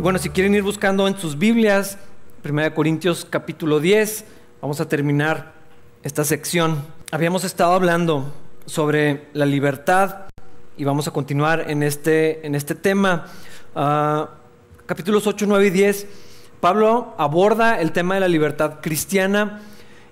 Y bueno, si quieren ir buscando en sus Biblias, 1 Corintios capítulo 10, vamos a terminar esta sección. Habíamos estado hablando sobre la libertad y vamos a continuar en este, en este tema. Uh, capítulos 8, 9 y 10, Pablo aborda el tema de la libertad cristiana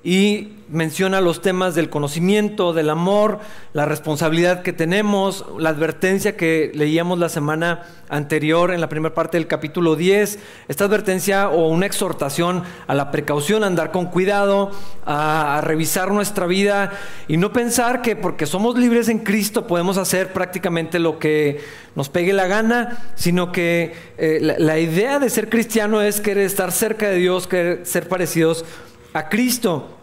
y menciona los temas del conocimiento, del amor, la responsabilidad que tenemos, la advertencia que leíamos la semana anterior en la primera parte del capítulo 10, esta advertencia o una exhortación a la precaución, a andar con cuidado, a, revisar nuestra vida y no pensar que porque somos libres en Cristo podemos hacer prácticamente lo que nos pegue la gana, sino que eh, la, la idea de ser cristiano es querer estar cerca de Dios, querer ser parecidos a Cristo.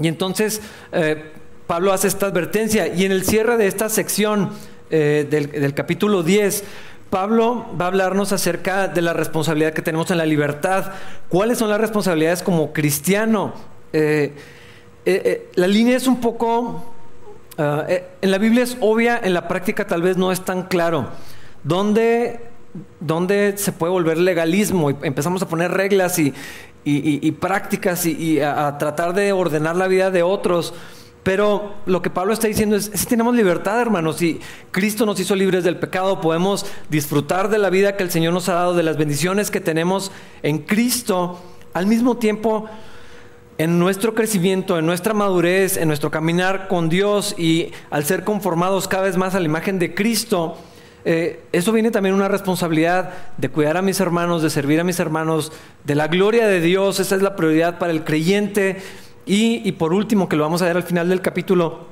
Y entonces eh, Pablo hace esta advertencia y en el cierre de esta sección eh, del, capítulo 10, Pablo va a hablarnos acerca de la responsabilidad que tenemos en la libertad. ¿Cuáles son las responsabilidades como cristiano? Eh, la línea es un poco... Ah, en la Biblia es obvia, en la práctica tal vez no es tan claro. ¿Dónde, dónde se puede volver legalismo? Y empezamos a poner reglas y, y, prácticas y, a, tratar de ordenar la vida de otros. Pero lo que Pablo está diciendo es, si tenemos libertad, hermanos, si Cristo nos hizo libres del pecado, podemos disfrutar de la vida que el Señor nos ha dado, de las bendiciones que tenemos en Cristo, al mismo tiempo en nuestro crecimiento, en nuestra madurez, en nuestro caminar con Dios y al ser conformados cada vez más a la imagen de Cristo, eh, eso viene también una responsabilidad de cuidar a mis hermanos, de servir a mis hermanos, de la gloria de Dios, esa es la prioridad para el creyente. Y, por último, que lo vamos a ver al final del capítulo,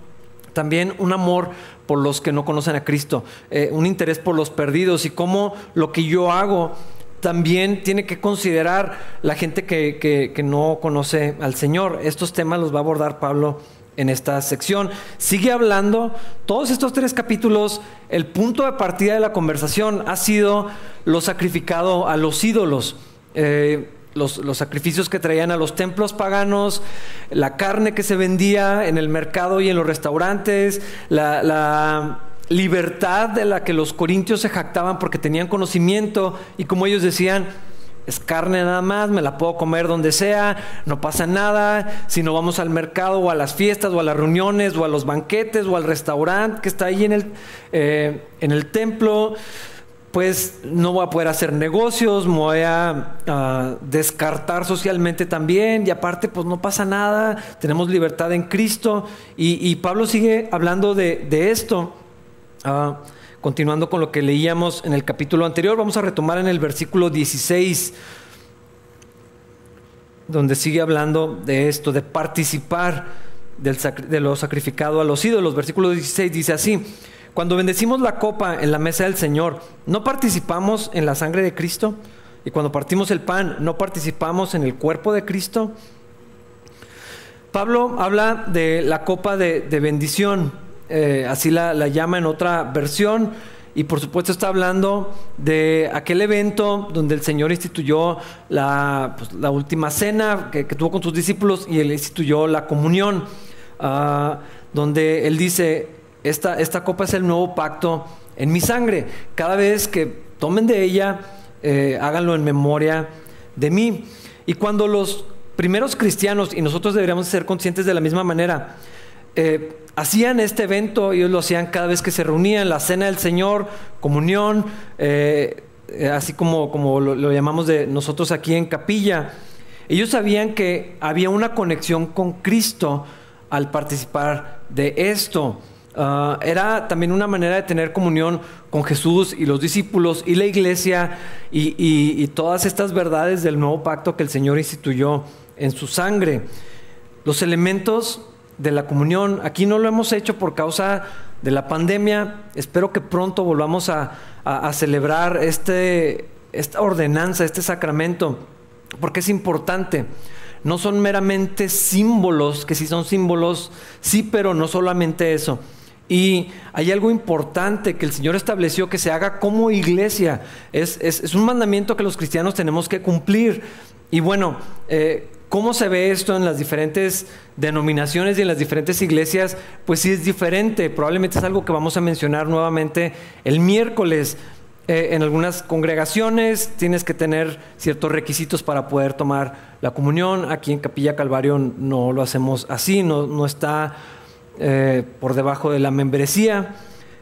también un amor por los que no conocen a Cristo, eh, un interés por los perdidos y cómo lo que yo hago también tiene que considerar la gente que, que no conoce al Señor. Estos temas los va a abordar Pablo en esta sección. Sigue hablando, todos estos tres capítulos, el punto de partida de la conversación ha sido lo sacrificado a los ídolos. Eh, los, sacrificios que traían a los templos paganos, la carne que se vendía en el mercado y en los restaurantes, la libertad de la que los corintios se jactaban porque tenían conocimiento y como ellos decían, es carne nada más, me la puedo comer donde sea, no pasa nada. Si no vamos al mercado o a las fiestas o a las reuniones o a los banquetes o al restaurante que está ahí en el, eh, en el templo, pues no voy a poder hacer negocios, me voy a, descartar socialmente también y aparte pues no pasa nada, tenemos libertad en Cristo y, Pablo sigue hablando de, esto. Ah, Continuando con lo que leíamos en el capítulo anterior, vamos a retomar en el versículo 16, donde sigue hablando de esto, de participar de lo sacrificado a los ídolos. Versículo 16 dice así, cuando bendecimos la copa en la mesa del Señor, ¿no participamos en la sangre de Cristo? Y cuando partimos el pan, ¿no participamos en el cuerpo de Cristo? Pablo habla de la copa de bendición eh, así la, llama en otra versión. Y por supuesto está hablando de aquel evento donde el Señor instituyó la, pues, última cena que, tuvo con sus discípulos y él instituyó la comunión, ah, donde él dice, esta, esta copa es el nuevo pacto en mi sangre. Cada vez que tomen de ella, eh, háganlo en memoria de mí. Y cuando los primeros cristianos, y nosotros deberíamos ser conscientes de la misma manera, eh, hacían este evento, ellos lo hacían cada vez que se reunían, la cena del Señor, comunión, eh, eh, así como, como lo, llamamos de nosotros aquí en capilla. Ellos sabían que había una conexión con Cristo al participar de esto. Ah, era también una manera de tener comunión con Jesús y los discípulos y la iglesia y todas estas verdades del nuevo pacto que el Señor instituyó en su sangre. Los elementos de la comunión. Aquí no lo hemos hecho por causa de la pandemia. Espero que pronto volvamos a, celebrar este, esta ordenanza, este sacramento, porque es importante. No son meramente símbolos, que si son símbolos, sí, pero no solamente eso. Y hay algo importante que el Señor estableció que se haga como iglesia. Es, es, un mandamiento que los cristianos tenemos que cumplir. Y bueno, eh, ¿Cómo se ve esto en las diferentes denominaciones y en las diferentes iglesias? Pues sí es diferente. Probablemente es algo que vamos a mencionar nuevamente el miércoles. eh, en algunas congregaciones tienes que tener ciertos requisitos para poder tomar la comunión. Aquí en Capilla Calvario no lo hacemos así, no, está eh, por debajo de la membresía.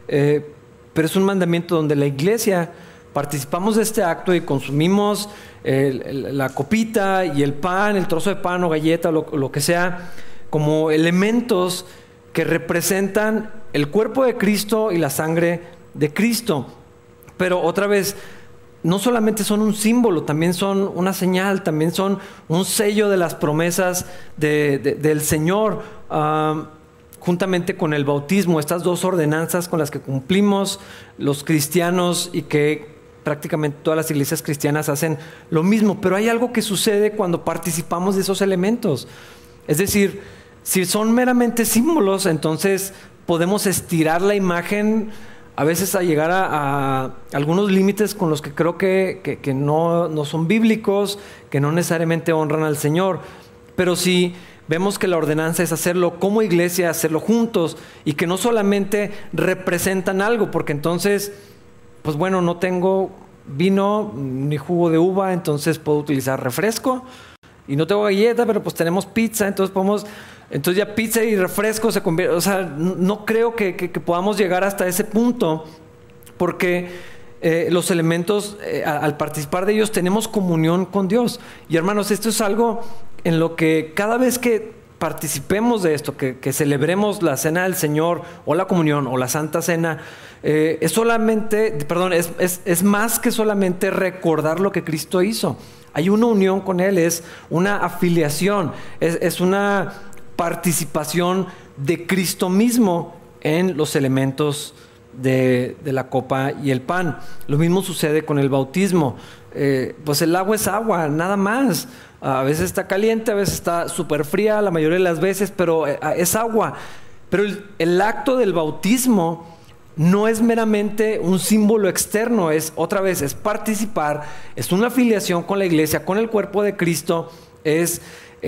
Eh, pero es un mandamiento donde la iglesia participamos de este acto y consumimos la copita y el pan, el trozo de pan o galleta, lo, lo que sea, como elementos que representan el cuerpo de Cristo y la sangre de Cristo. Pero otra vez, no solamente son un símbolo, también son una señal, también son un sello de las promesas del Señor, juntamente con el bautismo, estas dos ordenanzas con las que cumplimos los cristianos y que prácticamente todas las iglesias cristianas hacen lo mismo, pero hay algo que sucede cuando participamos de esos elementos. Es decir, si son meramente símbolos, entonces podemos estirar la imagen a veces a llegar a, algunos límites con los que creo que, no, no, son bíblicos, que no necesariamente honran al Señor. Pero si vemos que la ordenanza es hacerlo como iglesia, hacerlo juntos y que no solamente representan algo, porque entonces, pues bueno, no tengo vino ni jugo de uva, entonces puedo utilizar refresco y no tengo galleta, pero pues tenemos pizza, entonces podemos entonces ya pizza y refresco se convierte, o sea, no creo que, podamos llegar hasta ese punto porque eh, los elementos, eh, al participar de ellos, tenemos comunión con Dios. Y hermanos, esto es algo en lo que cada vez que participemos de esto, que, celebremos la cena del Señor o la comunión o la Santa Cena, eh, es solamente, perdón, es, más que solamente recordar lo que Cristo hizo. Hay una unión con Él, es una afiliación, es, es una participación de Cristo mismo en los elementos de, la copa y el pan. Lo mismo sucede con el bautismo. Eh, pues el agua es agua, nada más. A veces está caliente, a veces está súper fría, la mayoría de las veces, pero eh, es agua. Pero el, acto del bautismo no es meramente un símbolo externo, es otra vez, es participar, es una afiliación con la iglesia, con el cuerpo de Cristo, es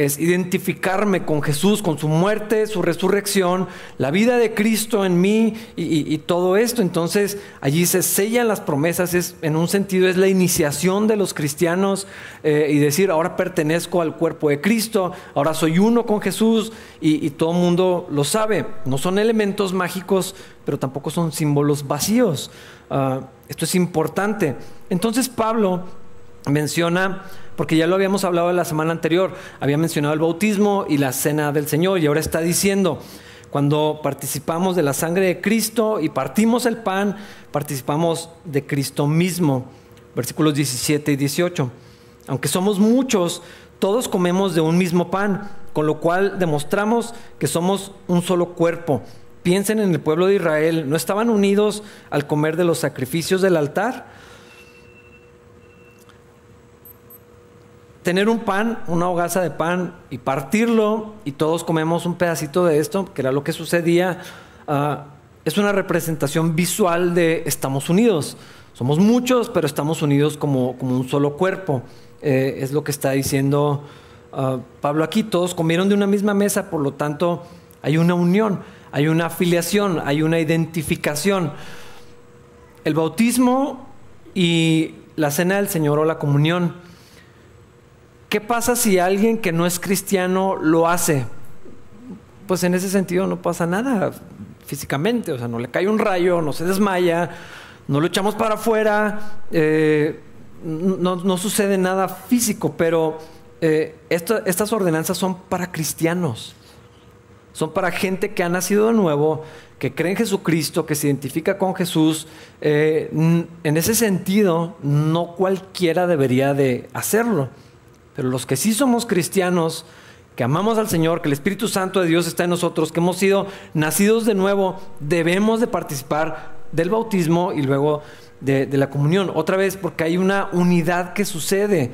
es identificarme con Jesús, con su muerte, su resurrección, la vida de Cristo en mí y, todo esto. Entonces allí se sellan las promesas, es, en un sentido es la iniciación de los cristianos eh, y decir, ahora pertenezco al cuerpo de Cristo, ahora soy uno con Jesús y, todo el mundo lo sabe. No son elementos mágicos, pero tampoco son símbolos vacíos. Ah, esto es importante. Entonces Pablo menciona porque ya lo habíamos hablado la semana anterior, había mencionado el bautismo y la cena del Señor y ahora está diciendo, cuando participamos de la sangre de Cristo y partimos el pan, participamos de Cristo mismo. Versículos 17 y 18. Aunque somos muchos, todos comemos de un mismo pan, con lo cual demostramos que somos un solo cuerpo. Piensen en el pueblo de Israel, ¿no estaban unidos al comer de los sacrificios del altar? Tener un pan, una hogaza de pan y partirlo y todos comemos un pedacito de esto, que era lo que sucedía, ah, es una representación visual de estamos unidos. Somos muchos, pero estamos unidos como, como un solo cuerpo. Eh, es lo que está diciendo ah, Pablo aquí. Todos comieron de una misma mesa, por lo tanto hay una unión, hay una afiliación, hay una identificación. El bautismo y la cena del Señor o la comunión ¿Qué pasa si alguien que no es cristiano lo hace? Pues en ese sentido no pasa nada físicamente, o sea, no le cae un rayo, no se desmaya, no lo echamos para afuera, eh, no, sucede nada físico, pero eh, estas ordenanzas son para cristianos, son para gente que ha nacido de nuevo, que cree en Jesucristo, que se identifica con Jesús. Eh, en ese sentido, no cualquiera debería de hacerlo. Pero los que sí somos cristianos, que amamos al Señor, que el Espíritu Santo de Dios está en nosotros, que hemos sido nacidos de nuevo, debemos de participar del bautismo y luego de, la comunión. Otra vez, porque hay una unidad que sucede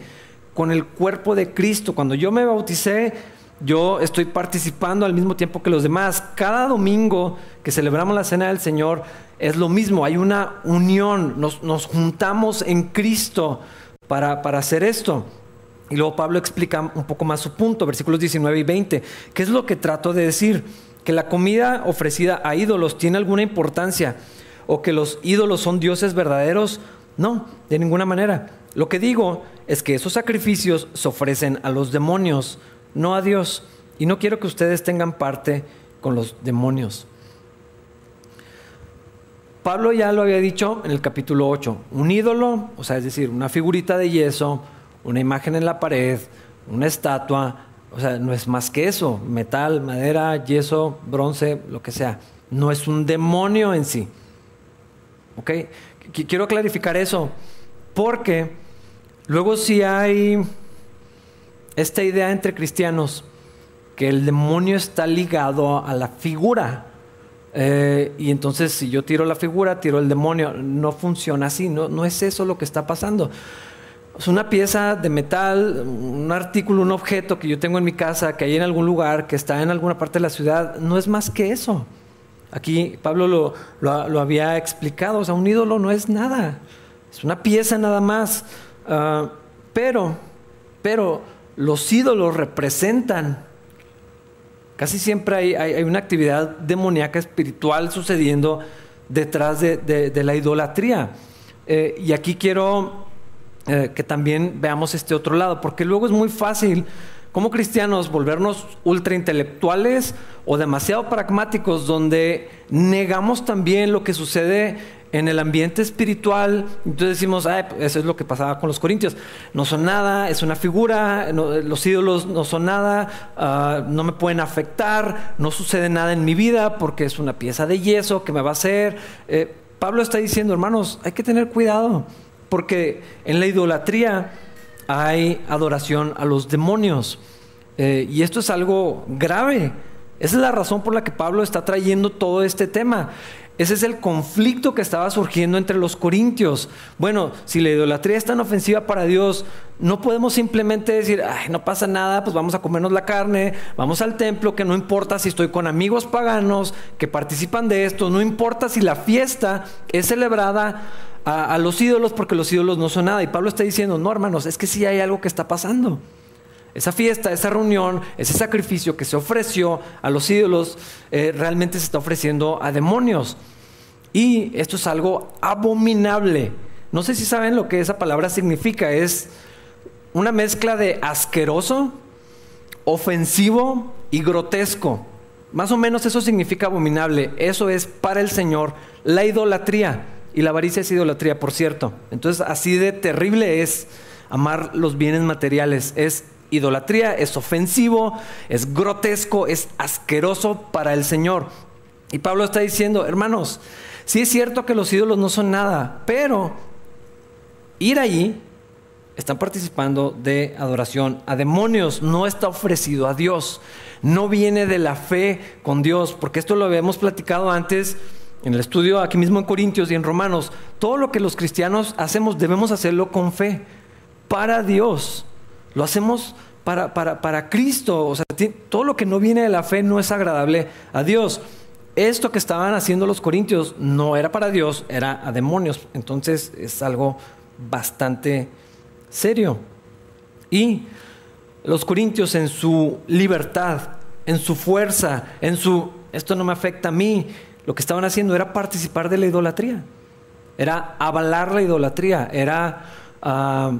con el cuerpo de Cristo. Cuando yo me bauticé, yo estoy participando al mismo tiempo que los demás. Cada domingo que celebramos la Cena del Señor es lo mismo, hay una unión, nos, juntamos en Cristo para, hacer esto. Y luego Pablo explica un poco más su punto, versículos 19 y 20. ¿Qué es lo que trato de decir? Que la comida ofrecida a ídolos tiene alguna importancia o que los ídolos son dioses verdaderos. No, de ninguna manera. Lo que digo es que esos sacrificios se ofrecen a los demonios, no a Dios. Y no quiero que ustedes tengan parte con los demonios. Pablo ya lo había dicho en el capítulo 8. Un ídolo, o sea, es decir, una figurita de yeso, una imagen en la pared, una estatua, o sea, no es más que eso, metal, madera, yeso, bronce, lo que sea. No es un demonio en sí. ¿Ok? Quiero clarificar eso, porque luego si hay esta idea entre cristianos que el demonio está ligado a la figura. Eh, y entonces si yo tiro la figura, tiro el demonio. No funciona así, no, no es eso lo que está pasando. Es una pieza de metal, un artículo, un objeto que yo tengo en mi casa, que hay en algún lugar, que está en alguna parte de la ciudad, no es más que eso. Aquí Pablo lo, lo, había explicado, o sea, un ídolo no es nada, es una pieza nada más. Ah, pero, pero los ídolos representan, casi siempre hay, una actividad demoníaca espiritual sucediendo detrás de, la idolatría. Eh, y aquí quiero eh, que también veamos este otro lado, porque luego es muy fácil como cristianos volvernos ultra intelectuales o demasiado pragmáticos, donde negamos también lo que sucede en el ambiente espiritual. Entonces decimos, eso es lo que pasaba con los corintios. No son nada, es una figura, los ídolos no son nada, ah, no me pueden afectar, no sucede nada en mi vida porque es una pieza de yeso que me va a hacer. Eh, Pablo está diciendo, hermanos, hay que tener cuidado. Porque en la idolatría hay adoración a los demonios. Eh, y esto es algo grave. Esa es la razón por la que Pablo está trayendo todo este tema. Ese es el conflicto que estaba surgiendo entre los corintios. Bueno, si la idolatría es tan ofensiva para Dios, no podemos simplemente decir, ay, no pasa nada, pues vamos a comernos la carne, vamos al templo, que no importa si estoy con amigos paganos que participan de esto, no importa si la fiesta es celebrada a, los ídolos porque los ídolos no son nada. Y Pablo está diciendo, no hermanos, es que sí hay algo que está pasando. Esa fiesta, esa reunión, ese sacrificio que se ofreció a los ídolos, eh, realmente se está ofreciendo a demonios. Y esto es algo abominable. No sé si saben lo que esa palabra significa. Es una mezcla de asqueroso, ofensivo y grotesco. Más o menos eso significa abominable. Eso es para el Señor la idolatría. Y la avaricia es idolatría, por cierto. Entonces, así de terrible es amar los bienes materiales. Es idolatría, es ofensivo, es grotesco, es asqueroso para el Señor. Y Pablo está diciendo, hermanos, sí es cierto que los ídolos no son nada, pero ir allí están participando de adoración a demonios, no está ofrecido a Dios, no viene de la fe con Dios, porque esto lo habíamos platicado antes en el estudio aquí mismo en Corintios y en Romanos, todo lo que los cristianos hacemos debemos hacerlo con fe, para Dios. Lo hacemos para, para, Cristo. O sea, todo lo que no viene de la fe no es agradable a Dios. Esto que estaban haciendo los corintios no era para Dios, era a demonios. Entonces es algo bastante serio. Y los corintios en su libertad, en su fuerza, en su, esto no me afecta a mí, lo que estaban haciendo era participar de la idolatría, era avalar la idolatría, era ah,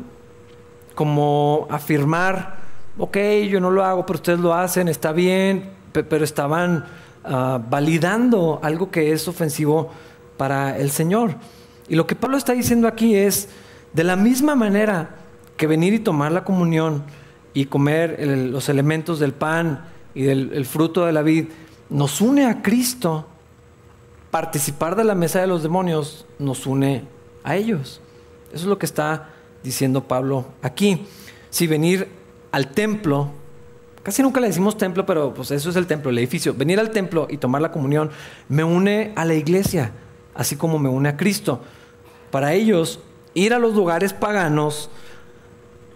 como afirmar, ok, yo no lo hago, pero ustedes lo hacen, está bien, pero estaban ah, validando algo que es ofensivo para el Señor. Y lo que Pablo está diciendo aquí es, de la misma manera que venir y tomar la comunión y comer los elementos del pan y del fruto de la vid, nos une a Cristo, participar de la mesa de los demonios nos une a ellos. Eso es lo que está diciendo Pablo aquí. Si venir al templo, casi nunca le decimos templo, pero pues eso es el templo, el edificio. Venir al templo y tomar la comunión me une a la iglesia, así como me une a Cristo. Para ellos, ir a los lugares paganos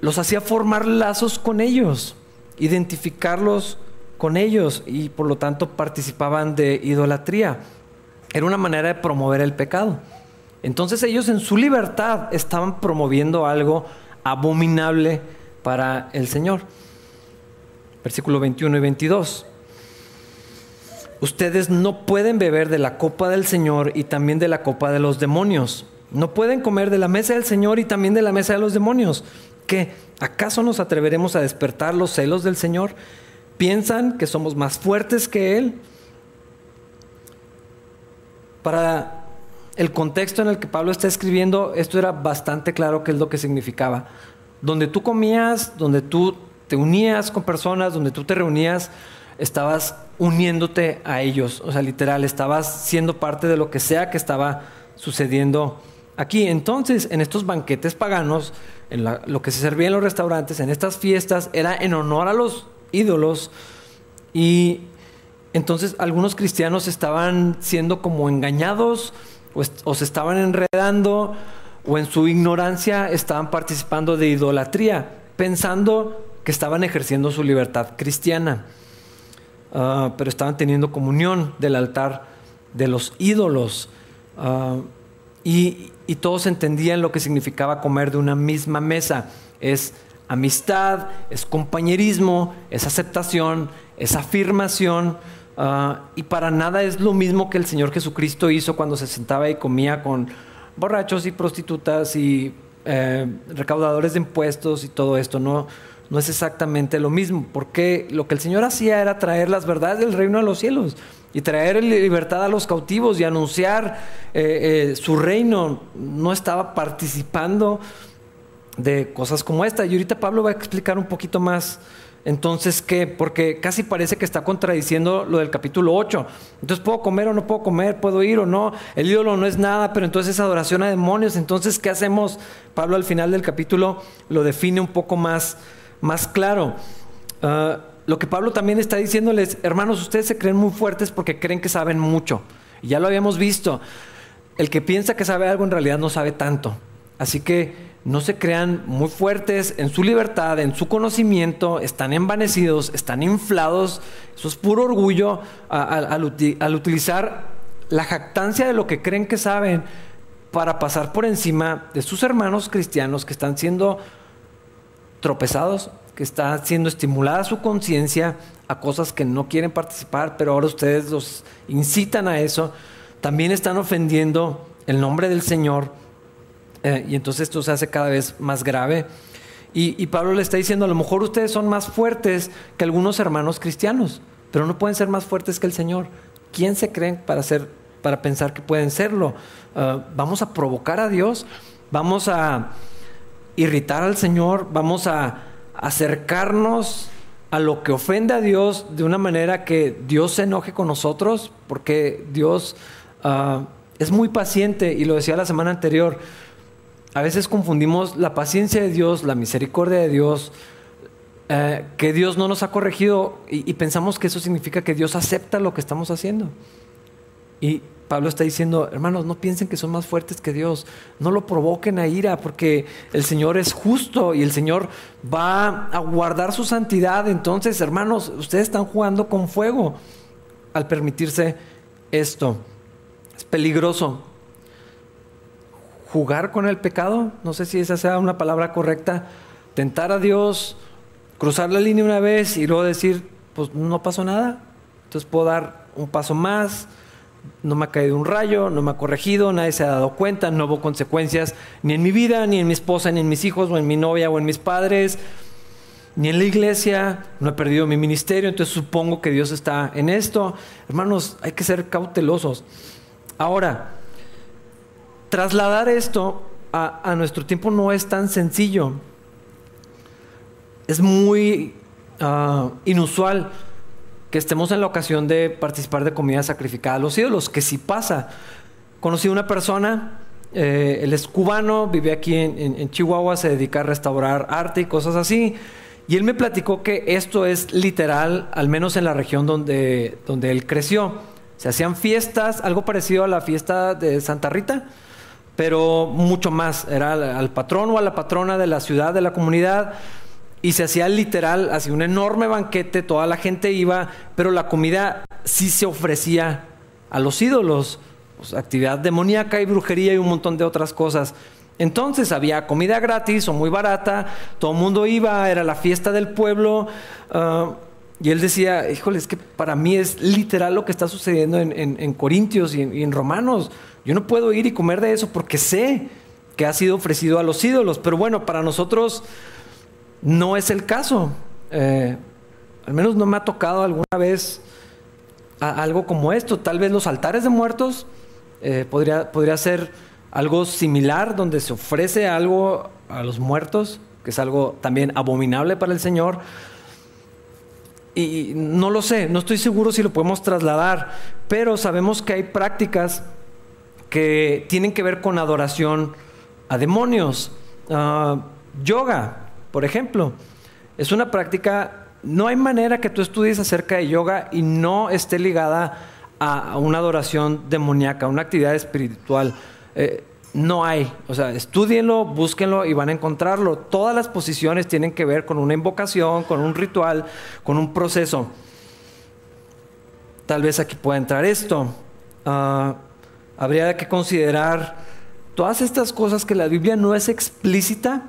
los hacía formar lazos con ellos, identificarlos con ellos y por lo tanto participaban de idolatría. Era una manera de promover el pecado. Entonces ellos en su libertad estaban promoviendo algo abominable para el Señor. Versículo 21 y 22. Ustedes no pueden beber de la copa del Señor y también de la copa de los demonios. No pueden comer de la mesa del Señor y también de la mesa de los demonios. ¿Qué? ¿Acaso nos atreveremos a despertar los celos del Señor? ¿Piensan que somos más fuertes que Él? Para el contexto en el que Pablo está escribiendo, esto era bastante claro qué es lo que significaba. Donde tú comías, donde tú te unías con personas, donde tú te reunías, estabas uniéndote a ellos. O sea, literal, estabas siendo parte de lo que sea que estaba sucediendo aquí. Entonces, en estos banquetes paganos, en lo que se servía en los restaurantes, en estas fiestas, era en honor a los ídolos. Y entonces algunos cristianos estaban siendo como engañados o, se estaban enredando o en su ignorancia estaban participando de idolatría, pensando que estaban ejerciendo su libertad cristiana, ah, pero estaban teniendo comunión del altar de los ídolos. Ah, y, y, todos entendían lo que significaba comer de una misma mesa. Es amistad, es compañerismo, es aceptación, es afirmación. Ah, y para nada es lo mismo que el Señor Jesucristo hizo cuando se sentaba y comía con borrachos y prostitutas y eh, recaudadores de impuestos y todo esto. No, no es exactamente lo mismo, porque lo que el Señor hacía era traer las verdades del reino a los cielos y traer libertad a los cautivos y anunciar eh, eh, su reino. No estaba participando de cosas como esta. Y ahorita Pablo va a explicar un poquito más. Entonces, ¿qué? Porque casi parece que está contradiciendo lo del capítulo 8. Entonces, ¿puedo comer o no puedo comer? ¿Puedo ir o no? El ídolo no es nada, pero entonces es adoración a demonios. Entonces, ¿qué hacemos? Pablo al final del capítulo lo define un poco más más claro. Ah, lo que Pablo también está diciéndoles, hermanos, ustedes se creen muy fuertes porque creen que saben mucho. Ya lo habíamos visto. El que piensa que sabe algo en realidad no sabe tanto. Así que no se crean muy fuertes en su libertad, en su conocimiento, están envanecidos, están inflados. Eso es puro orgullo al utilizar la jactancia de lo que creen que saben para pasar por encima de sus hermanos cristianos que están siendo tropezados, que está siendo estimulada su conciencia a cosas que no quieren participar, pero ahora ustedes los incitan a eso, también están ofendiendo el nombre del Señor eh, y entonces esto se hace cada vez más grave. Y, Pablo le está diciendo, a lo mejor ustedes son más fuertes que algunos hermanos cristianos, pero no pueden ser más fuertes que el Señor. ¿Quién se creen para, ser, para pensar que pueden serlo? Ah, vamos a provocar a Dios, vamos a irritar al Señor, vamos a acercarnos a lo que ofende a Dios de una manera que Dios se enoje con nosotros, porque Dios ah, es muy paciente y lo decía la semana anterior. A veces confundimos la paciencia de Dios, la misericordia de Dios, eh, que Dios no nos ha corregido y, y pensamos que eso significa que Dios acepta lo que estamos haciendo. Y Pablo está diciendo, hermanos, no piensen que son más fuertes que Dios, no lo provoquen a ira, porque el Señor es justo y el Señor va a guardar su santidad. Entonces, hermanos, ustedes están jugando con fuego al permitirse esto. Es peligroso. Jugar con el pecado, no sé si esa sea una palabra correcta, tentar a Dios, cruzar la línea una vez y luego decir, pues no pasó nada, entonces puedo dar un paso más no me ha caído un rayo, no me ha corregido, nadie se ha dado cuenta, no hubo consecuencias ni en mi vida, ni en mi esposa, ni en mis hijos, o en mi novia, o en mis padres, ni en la iglesia, no he perdido mi ministerio, entonces supongo que Dios está en esto. Hermanos, hay que ser cautelosos. Ahora, trasladar esto a, nuestro tiempo no es tan sencillo. Es muy ah, inusual que estemos en la ocasión de participar de comida sacrificada a los ídolos, que si pasa. Conocí a una persona, eh, él es cubano, vive aquí en, Chihuahua, se dedica a restaurar arte y cosas así. Y él me platicó que esto es literal, al menos en la región donde, donde él creció. Se hacían fiestas, algo parecido a la fiesta de Santa Rita, pero mucho más. Era al patrón o a la patrona de la ciudad, de la comunidad y se hacía literal, hacía un enorme banquete, toda la gente iba, pero la comida sí se ofrecía a los ídolos, pues, actividad demoníaca y brujería y un montón de otras cosas. Entonces había comida gratis o muy barata, todo el mundo iba, era la fiesta del pueblo. Ah, Y él decía, híjole, es que para mí es literal lo que está sucediendo en, Corintios y en, Romanos. Yo no puedo ir y comer de eso porque sé que ha sido ofrecido a los ídolos. Pero bueno, para nosotros no es el caso. Eh, al menos no me ha tocado alguna vez algo como esto. Tal vez los altares de muertos eh, podría, podría ser algo similar donde se ofrece algo a los muertos, que es algo también abominable para el Señor. Y no lo sé, no estoy seguro si lo podemos trasladar, pero sabemos que hay prácticas que tienen que ver con adoración a demonios. Ah, yoga, por ejemplo, es una práctica, no hay manera que tú estudies acerca de yoga y no esté ligada a, una adoración demoníaca, una actividad espiritual. Eh, no hay. O sea, estudienlo, búsquenlo y van a encontrarlo. Todas las posiciones tienen que ver con una invocación, con un ritual, con un proceso. Tal vez aquí pueda entrar esto. Ah, habría que considerar todas estas cosas que la Biblia no es explícita,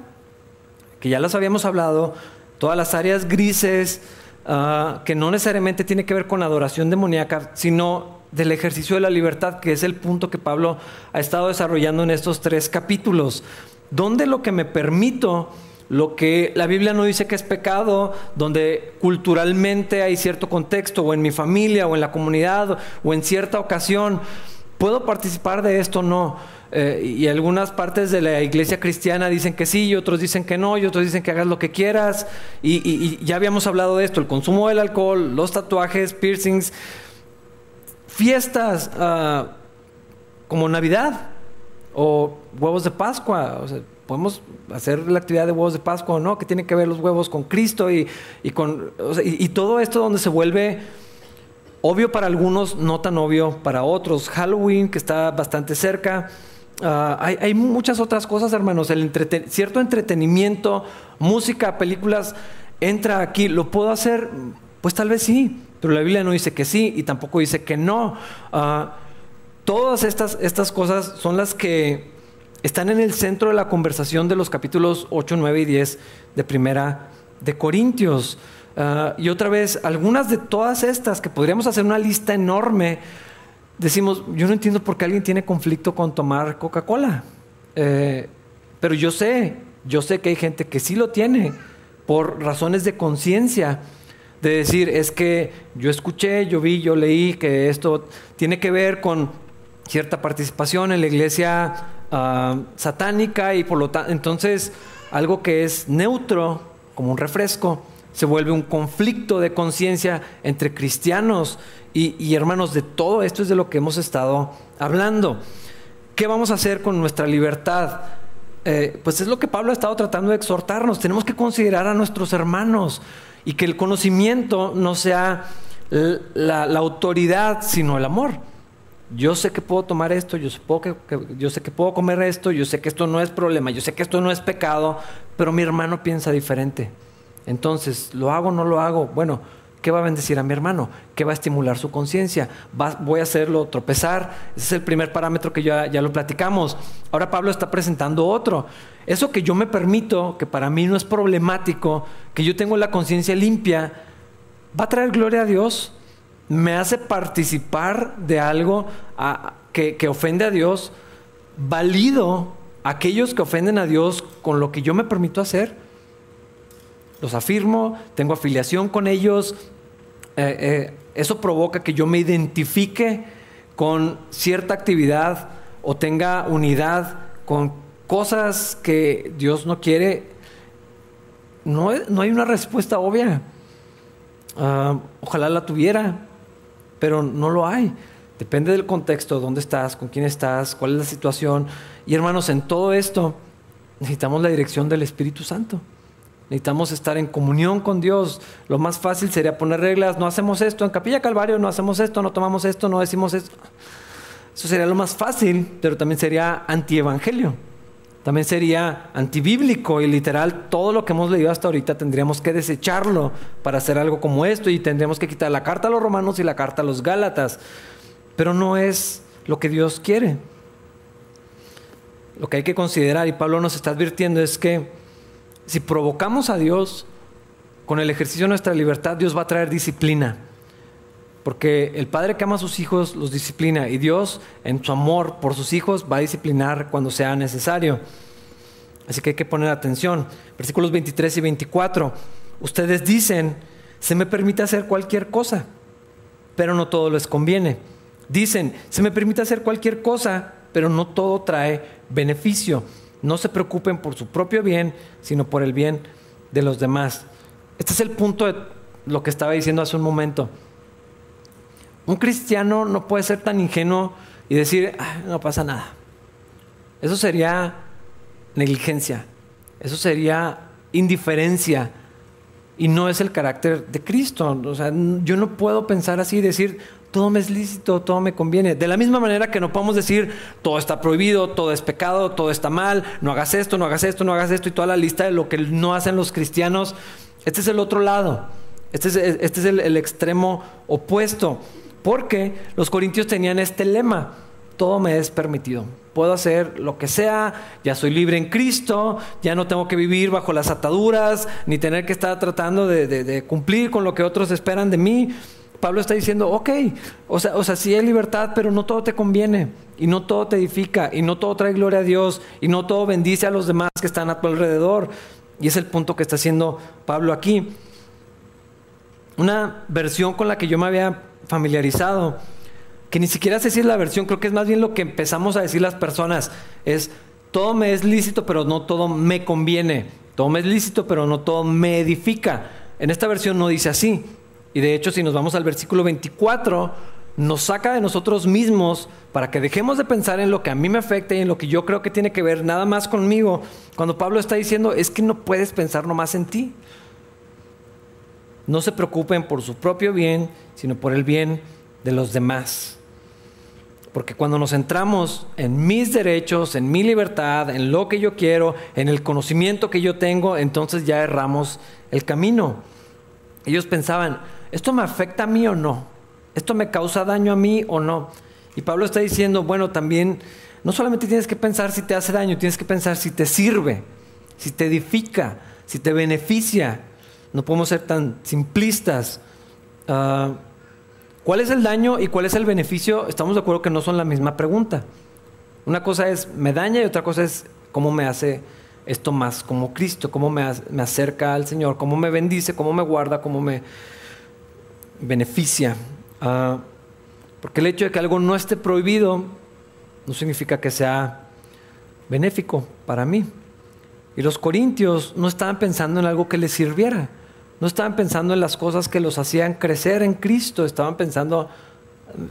que ya las habíamos hablado, todas las áreas grises, ah, que no necesariamente tiene que ver con adoración demoníaca, sino del ejercicio de la libertad, que es el punto que Pablo ha estado desarrollando en estos tres capítulos, donde lo que me permito, lo que la Biblia no dice que es pecado, donde culturalmente hay cierto contexto, o en mi familia, o en la comunidad, o en cierta ocasión, ¿puedo participar de esto? No. Eh, y algunas partes de la iglesia cristiana dicen que sí, y otros dicen que no, y otros dicen que hagas lo que quieras. Y ya habíamos hablado de esto, el consumo del alcohol, los tatuajes, piercings fiestas ah, como Navidad o huevos de Pascua. podemos hacer la actividad de huevos de Pascua o no, que tiene que ver los huevos con Cristo y, con, y, todo esto donde se vuelve obvio para algunos, no tan obvio para otros. Halloween, que está bastante cerca. Ah, hay, muchas otras cosas, hermanos. El cierto entretenimiento, música, películas, entra aquí. ¿Lo puedo hacer? Pues tal vez sí. Pero la Biblia no dice que sí y tampoco dice que no. Ah, todas estas, estas cosas son las que están en el centro de la conversación de los capítulos 8, 9 y 10 de Primera de Corintios. Ah, y otra vez, algunas de todas estas, que podríamos hacer una lista enorme, decimos, yo no entiendo por qué alguien tiene conflicto con tomar Coca-Cola. Eh, pero yo sé, yo sé que hay gente que sí lo tiene por razones de conciencia de decir, es que yo escuché, yo vi, yo leí que esto tiene que ver con cierta participación en la iglesia ah, satánica y por lo tanto, entonces algo que es neutro, como un refresco, se vuelve un conflicto de conciencia entre cristianos y, hermanos de todo esto es de lo que hemos estado hablando. ¿Qué vamos a hacer con nuestra libertad? Eh, pues es lo que Pablo ha estado tratando de exhortarnos. Tenemos que considerar a nuestros hermanos y que el conocimiento no sea la, autoridad, sino el amor. Yo sé que puedo tomar esto, yo, que, yo sé que puedo comer esto, yo sé que esto no es problema, yo sé que esto no es pecado, pero mi hermano piensa diferente. Entonces, ¿lo hago o no lo hago? Bueno, ¿qué va a bendecir a mi hermano? ¿Qué va a estimular su conciencia? ¿Voy a hacerlo tropezar? Ese es el primer parámetro que ya, ya lo platicamos. Ahora Pablo está presentando otro. Eso que yo me permito, que para mí no es problemático, que yo tengo la conciencia limpia, va a traer gloria a Dios, me hace participar de algo que, que ofende a Dios, valido a aquellos que ofenden a Dios con lo que yo me permito hacer, los afirmo, tengo afiliación con ellos, eh, eh, eso provoca que yo me identifique con cierta actividad o tenga unidad con cosas que Dios no quiere, no, no hay una respuesta obvia. Ah, ojalá la tuviera, pero no lo hay. Depende del contexto, dónde estás, con quién estás, cuál es la situación. Y hermanos, en todo esto necesitamos la dirección del Espíritu Santo. Necesitamos estar en comunión con Dios. Lo más fácil sería poner reglas. No hacemos esto en Capilla Calvario, no hacemos esto, no tomamos esto, no decimos esto. Eso sería lo más fácil, pero también sería antievangelio también sería antibíblico y literal todo lo que hemos leído hasta ahorita tendríamos que desecharlo para hacer algo como esto y tendríamos que quitar la carta a los romanos y la carta a los gálatas. Pero no es lo que Dios quiere. Lo que hay que considerar, y Pablo nos está advirtiendo, es que si provocamos a Dios con el ejercicio de nuestra libertad Dios va a traer disciplina. Porque el padre que ama a sus hijos los disciplina y Dios en su amor por sus hijos va a disciplinar cuando sea necesario. Así que hay que poner atención. Versículos 23 y 24. Ustedes dicen, se me permite hacer cualquier cosa, pero no todo les conviene. Dicen, se me permite hacer cualquier cosa, pero no todo trae beneficio. No se preocupen por su propio bien, sino por el bien de los demás. Este es el punto de lo que estaba diciendo hace un momento. Un cristiano no puede ser tan ingenuo y decir, no pasa nada. Eso sería negligencia, eso sería indiferencia y no es el carácter de Cristo. O sea, yo no puedo pensar así y decir, todo me es lícito, todo me conviene. De la misma manera que no podemos decir, todo está prohibido, todo es pecado, todo está mal, no hagas esto, no hagas esto, no hagas esto y toda la lista de lo que no hacen los cristianos. Este es el otro lado. Este es, este es el, el extremo opuesto. Porque los corintios tenían este lema, todo me es permitido. Puedo hacer lo que sea, ya soy libre en Cristo, ya no tengo que vivir bajo las ataduras, ni tener que estar tratando de, cumplir con lo que otros esperan de mí. Pablo está diciendo, ok, o sea, o sea, sí hay libertad, pero no todo te conviene, y no todo te edifica, y no todo trae gloria a Dios, y no todo bendice a los demás que están a tu alrededor. Y es el punto que está haciendo Pablo aquí. Una versión con la que yo me había familiarizado que ni siquiera sé si es la versión, creo que es más bien lo que empezamos a decir las personas, es todo me es lícito, pero no todo me conviene, todo me es lícito, pero no todo me edifica. En esta versión no dice así. Y de hecho, si nos vamos al versículo 24, nos saca de nosotros mismos para que dejemos de pensar en lo que a mí me afecta y en lo que yo creo que tiene que ver nada más conmigo. Cuando Pablo está diciendo, es que no puedes pensar nomás en ti. No se preocupen por su propio bien, sino por el bien de los demás. Porque cuando nos centramos en mis derechos, en mi libertad, en lo que yo quiero, en el conocimiento que yo tengo, entonces ya erramos el camino. Ellos pensaban, ¿esto me afecta a mí o no? ¿Esto me causa daño a mí o no? Y Pablo está diciendo, bueno, también no solamente tienes que pensar si te hace daño, tienes que pensar si te sirve, si te edifica, si te beneficia. No podemos ser tan simplistas. Uh, ¿Cuál es el daño y cuál es el beneficio? Estamos de acuerdo que no son la misma pregunta. Una cosa es me daña y otra cosa es cómo me hace esto más como Cristo, cómo me, acerca al Señor, cómo me bendice, cómo me guarda, cómo me beneficia. Ah, porque el hecho de que algo no esté prohibido no significa que sea benéfico para mí. Y los corintios no estaban pensando en algo que les sirviera. No estaban pensando en las cosas que los hacían crecer en Cristo, estaban pensando,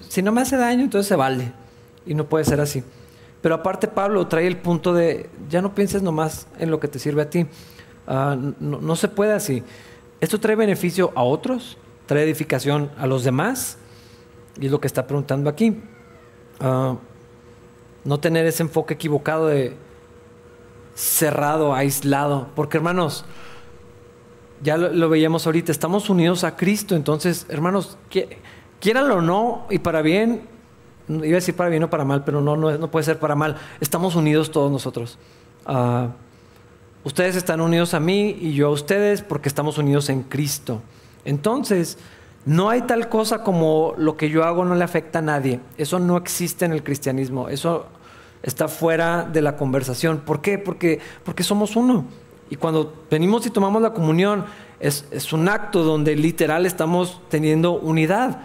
si no me hace daño, entonces se vale. Y no puede ser así. Pero aparte Pablo trae el punto de, ya no pienses nomás en lo que te sirve a ti. Ah, no, se puede así. Esto trae beneficio a otros, trae edificación a los demás. Y es lo que está preguntando aquí. Ah, no tener ese enfoque equivocado de cerrado, aislado. Porque hermanos, ya lo, veíamos ahorita, estamos unidos a Cristo, entonces, hermanos, quieranlo o no, y para bien, iba a decir para bien o para mal, pero no, no, no puede ser para mal, estamos unidos todos nosotros. Ah, ustedes están unidos a mí y yo a ustedes porque estamos unidos en Cristo. Entonces, no hay tal cosa como lo que yo hago no le afecta a nadie. Eso no existe en el cristianismo. Eso está fuera de la conversación. ¿Por qué? Porque, porque somos uno. Y cuando venimos y tomamos la comunión, es, un acto donde literal estamos teniendo unidad.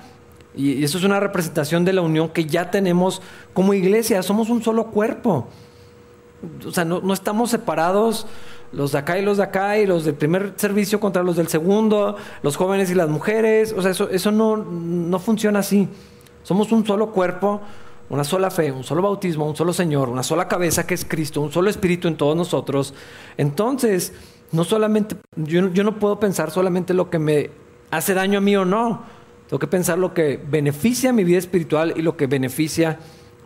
Y, eso es una representación de la unión que ya tenemos como iglesia. Somos un solo cuerpo. O sea, no, estamos separados los de acá y los de acá, y los del primer servicio contra los del segundo, los jóvenes y las mujeres. O sea, eso, no, no funciona así. Somos un solo cuerpo una sola fe, un solo bautismo, un solo Señor, una sola cabeza que es Cristo, un solo Espíritu en todos nosotros, entonces no solamente, yo, no puedo pensar solamente lo que me hace daño a mí o no, tengo que pensar lo que beneficia mi vida espiritual y lo que beneficia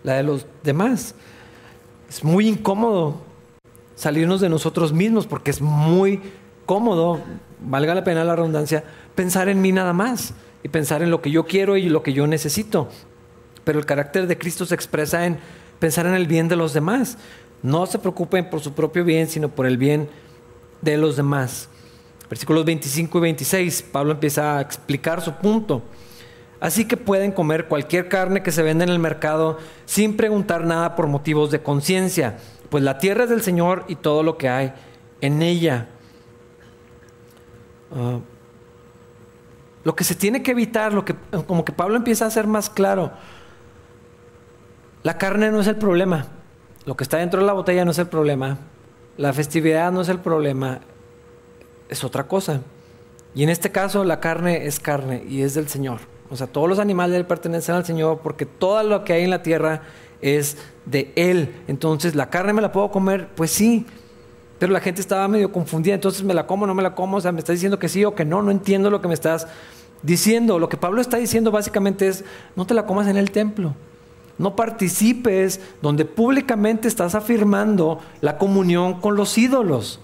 la de los demás. Es muy incómodo salirnos de nosotros mismos porque es muy cómodo, valga la pena la redundancia, pensar en mí nada más y pensar en lo que yo quiero y lo que yo necesito pero el carácter de Cristo se expresa en pensar en el bien de los demás. No se preocupen por su propio bien, sino por el bien de los demás. Versículos 25 y 26, Pablo empieza a explicar su punto. Así que pueden comer cualquier carne que se venda en el mercado sin preguntar nada por motivos de conciencia, pues la tierra es del Señor y todo lo que hay en ella. Ah, lo que se tiene que evitar, lo que como que Pablo empieza a hacer más claro, la carne no es el problema, lo que está dentro de la botella no es el problema, la festividad no es el problema, es otra cosa. Y en este caso la carne es carne y es del Señor. O sea, todos los animales pertenecen al Señor porque todo lo que hay en la tierra es de Él. Entonces, ¿la carne me la puedo comer? Pues sí. Pero la gente estaba medio confundida. Entonces, ¿me la como no me la como? O sea, ¿me estás diciendo que sí o que no? No entiendo lo que me estás diciendo. Lo que Pablo está diciendo básicamente es, no te la comas en el templo. No participes donde públicamente estás afirmando la comunión con los ídolos.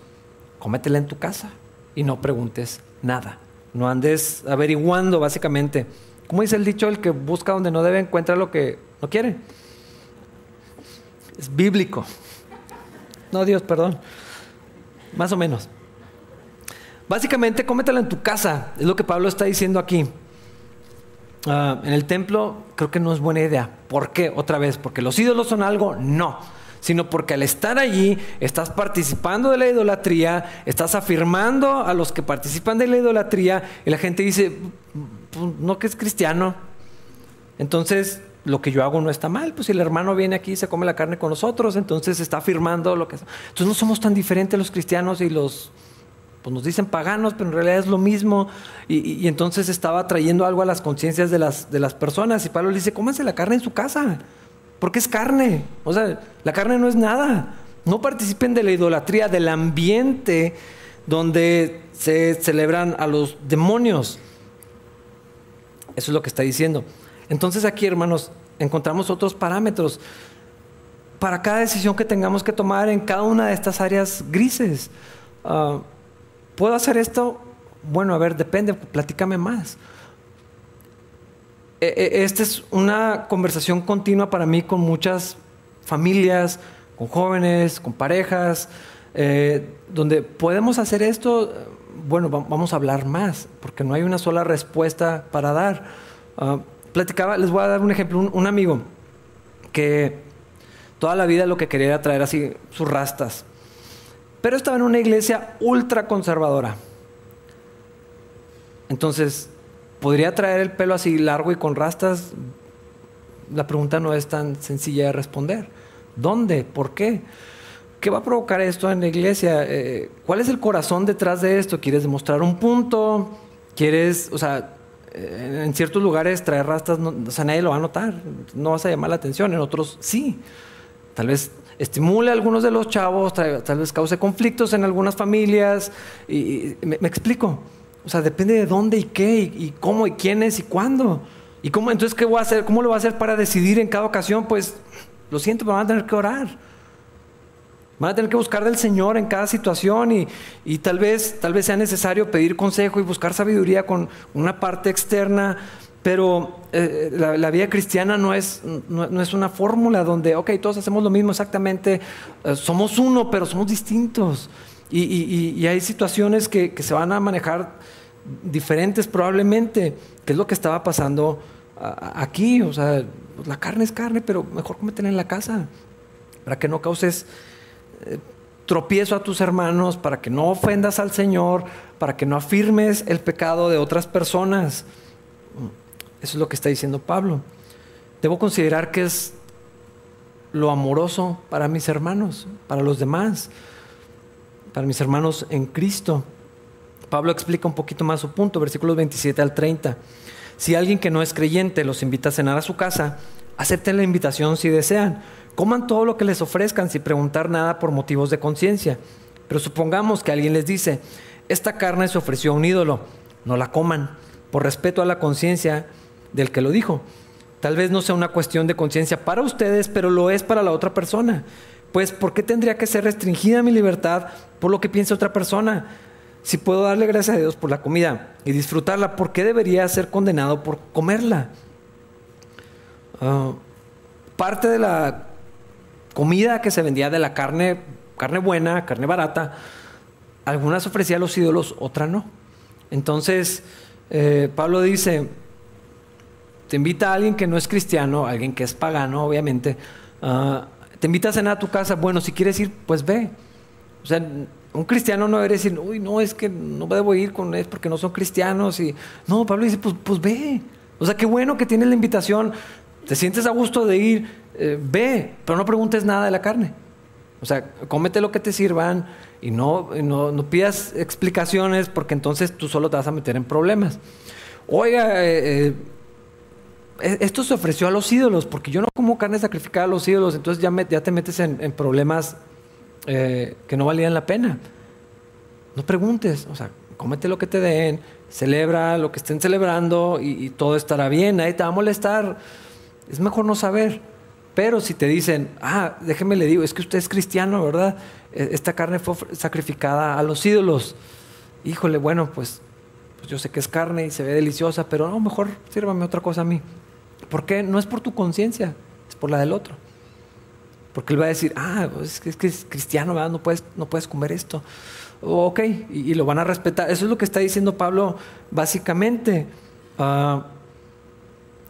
Cómetela en tu casa y no preguntes nada. No andes averiguando básicamente. ¿Cómo dice el dicho? El que busca donde no debe encuentra lo que no quiere. Es bíblico. No, Dios, perdón. Más o menos. Básicamente, cómetela en tu casa. Es lo que Pablo está diciendo aquí. Ah, en el templo creo que no es buena idea. ¿Por qué? Otra vez, porque los ídolos son algo. No sino porque al estar allí estás participando de la idolatría, estás afirmando a los que participan de la idolatría y la gente dice, pues, no que es cristiano. Entonces, lo que yo hago no está mal, pues si el hermano viene aquí y se come la carne con nosotros, entonces está afirmando lo que... Entonces no somos tan diferentes los cristianos y los pues nos dicen paganos, pero en realidad es lo mismo. Y, entonces estaba trayendo algo a las conciencias de las, de las personas. Y Pablo le dice, cómanse la carne en su casa. Porque es carne. O sea, la carne no es nada. No participen de la idolatría, del ambiente donde se celebran a los demonios. Eso es lo que está diciendo. Entonces aquí, hermanos, encontramos otros parámetros para cada decisión que tengamos que tomar en cada una de estas áreas grises. Ah, ¿Puedo hacer esto? Bueno, a ver, depende, platícame más. E, e, esta es una conversación continua para mí con muchas familias, con jóvenes, con parejas, eh, donde podemos hacer esto, bueno, vamos a hablar más, porque no hay una sola respuesta para dar. Ah, platicaba, les voy a dar un ejemplo, un, amigo que toda la vida lo que quería era traer así sus rastas, pero estaba en una iglesia ultra conservadora. Entonces, ¿Podría traer el pelo así largo y con rastas? La pregunta no es tan sencilla de responder. ¿Dónde? ¿Por qué? ¿Qué va a provocar esto en la iglesia? Eh, ¿Cuál es el corazón detrás de esto? ¿Quieres demostrar un punto? ¿Quieres, o sea, en ciertos lugares traer rastas, o sea, nadie lo va a notar, no vas a llamar la atención, en otros sí. Tal vez estimule a algunos de los chavos, tal, vez cause conflictos en algunas familias, y, me, explico. O sea, depende de dónde y qué, y, cómo, y quién es, y cuándo. ¿Y cómo, entonces, qué voy a hacer? ¿Cómo lo voy a hacer para decidir en cada ocasión? Pues, lo siento, pero van a tener que orar. Van a tener que buscar del Señor en cada situación y, y, tal, vez, tal vez sea necesario pedir consejo y buscar sabiduría con una parte externa, pero eh, la, vida cristiana no es, no, es una fórmula donde, ok, todos hacemos lo mismo exactamente, eh, somos uno, pero somos distintos. Y, hay situaciones que, se van a manejar diferentes probablemente, que es lo que estaba pasando aquí. O sea, la carne es carne, pero mejor cómetela en la casa, para que no causes tropiezo a tus hermanos, para que no ofendas al Señor, para que no afirmes el pecado de otras personas. Eso es lo que está diciendo Pablo. Debo considerar que es lo amoroso para mis hermanos, para los demás para mis hermanos en Cristo. Pablo explica un poquito más su punto, versículos 27 al 30. Si alguien que no es creyente los invita a cenar a su casa, acepten la invitación si desean. Coman todo lo que les ofrezcan sin preguntar nada por motivos de conciencia. Pero supongamos que alguien les dice, esta carne se ofreció a un ídolo, no la coman, por respeto a la conciencia del que lo dijo. Tal vez no sea una cuestión de conciencia para ustedes, pero lo es para la otra persona. Pues, ¿por qué tendría que ser restringida mi libertad por lo que piensa otra persona? Si puedo darle gracias a Dios por la comida y disfrutarla, ¿por qué debería ser condenado por comerla? Ah, parte de la comida que se vendía de la carne, carne buena, carne barata, algunas ofrecía a los ídolos, otra no. Entonces, eh, Pablo dice, te invita a alguien que no es cristiano, alguien que es pagano, obviamente, ah, te invita a cenar a tu casa, bueno, si quieres ir, pues ve. O sea, un cristiano no debería decir, uy, no, es que no debo ir con él porque no son cristianos. Y, no, Pablo dice, pues, pues ve. O sea, qué bueno que tienes la invitación, te sientes a gusto de ir, eh, ve, pero no preguntes nada de la carne. O sea, cómete lo que te sirvan y no, no, pidas explicaciones porque entonces tú solo te vas a meter en problemas. Oiga, eh, eh, e, esto se ofreció a los ídolos porque yo no como carne sacrificada a los ídolos, entonces ya, ya te metes en, problemas que no valían la pena. No preguntes, o sea, cómete lo que te den, celebra lo que estén celebrando y, y todo estará bien, nadie te va a molestar. Es mejor no saber. Pero si te dicen, ah, déjeme le digo, es que usted es cristiano, ¿verdad? E, esta carne fue sacrificada a los ídolos. Híjole, bueno, pues, pues yo sé que es carne y se ve deliciosa, pero no, mejor sírvame otra cosa a mí. ¿Por qué? No es por tu conciencia, es por la del otro. Porque él va a decir, ah, pues, es que es, cristiano, ¿verdad? No puedes, no puedes comer esto. ok, y, lo van a respetar. Eso es lo que está diciendo Pablo básicamente. Uh,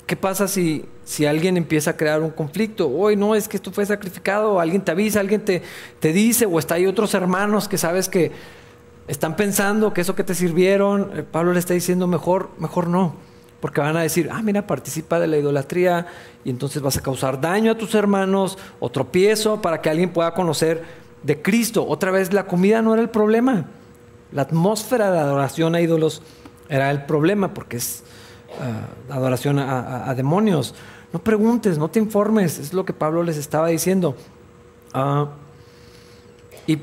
¿Qué pasa si, si alguien empieza a crear un conflicto? Hoy no, es que esto fue sacrificado, alguien te avisa, alguien te, te dice, o está ahí otros hermanos que sabes que están pensando que eso que te sirvieron, eh, Pablo le está diciendo mejor, mejor no, porque van a decir, ah, mira, participa de la idolatría y entonces vas a causar daño a tus hermanos o tropiezo para que alguien pueda conocer de Cristo. Otra vez, la comida no era el problema, la atmósfera de adoración a ídolos era el problema, porque es adoración a, demonios. No preguntes, no te informes, es lo que Pablo les estaba diciendo. Ah, y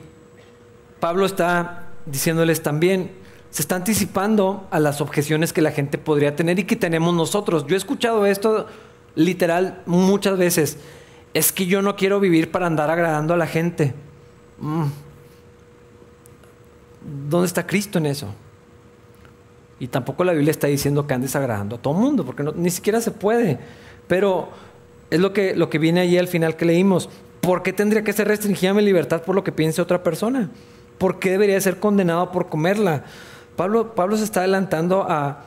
Pablo está diciéndoles también, se está anticipando a las objeciones que la gente podría tener y que tenemos nosotros. Yo he escuchado esto literal muchas veces. Es que yo no quiero vivir para andar agradando a la gente. Mm. ¿Dónde está Cristo en eso? Y tampoco la Biblia está diciendo que andes agradando a todo mundo, porque ni siquiera se puede. Pero es lo que, lo que viene allí al final que leímos. ¿Por qué tendría que ser restringida mi libertad por lo que piense otra persona? ¿Por qué debería ser condenado por comerla? Pablo, Pablo se está adelantando a,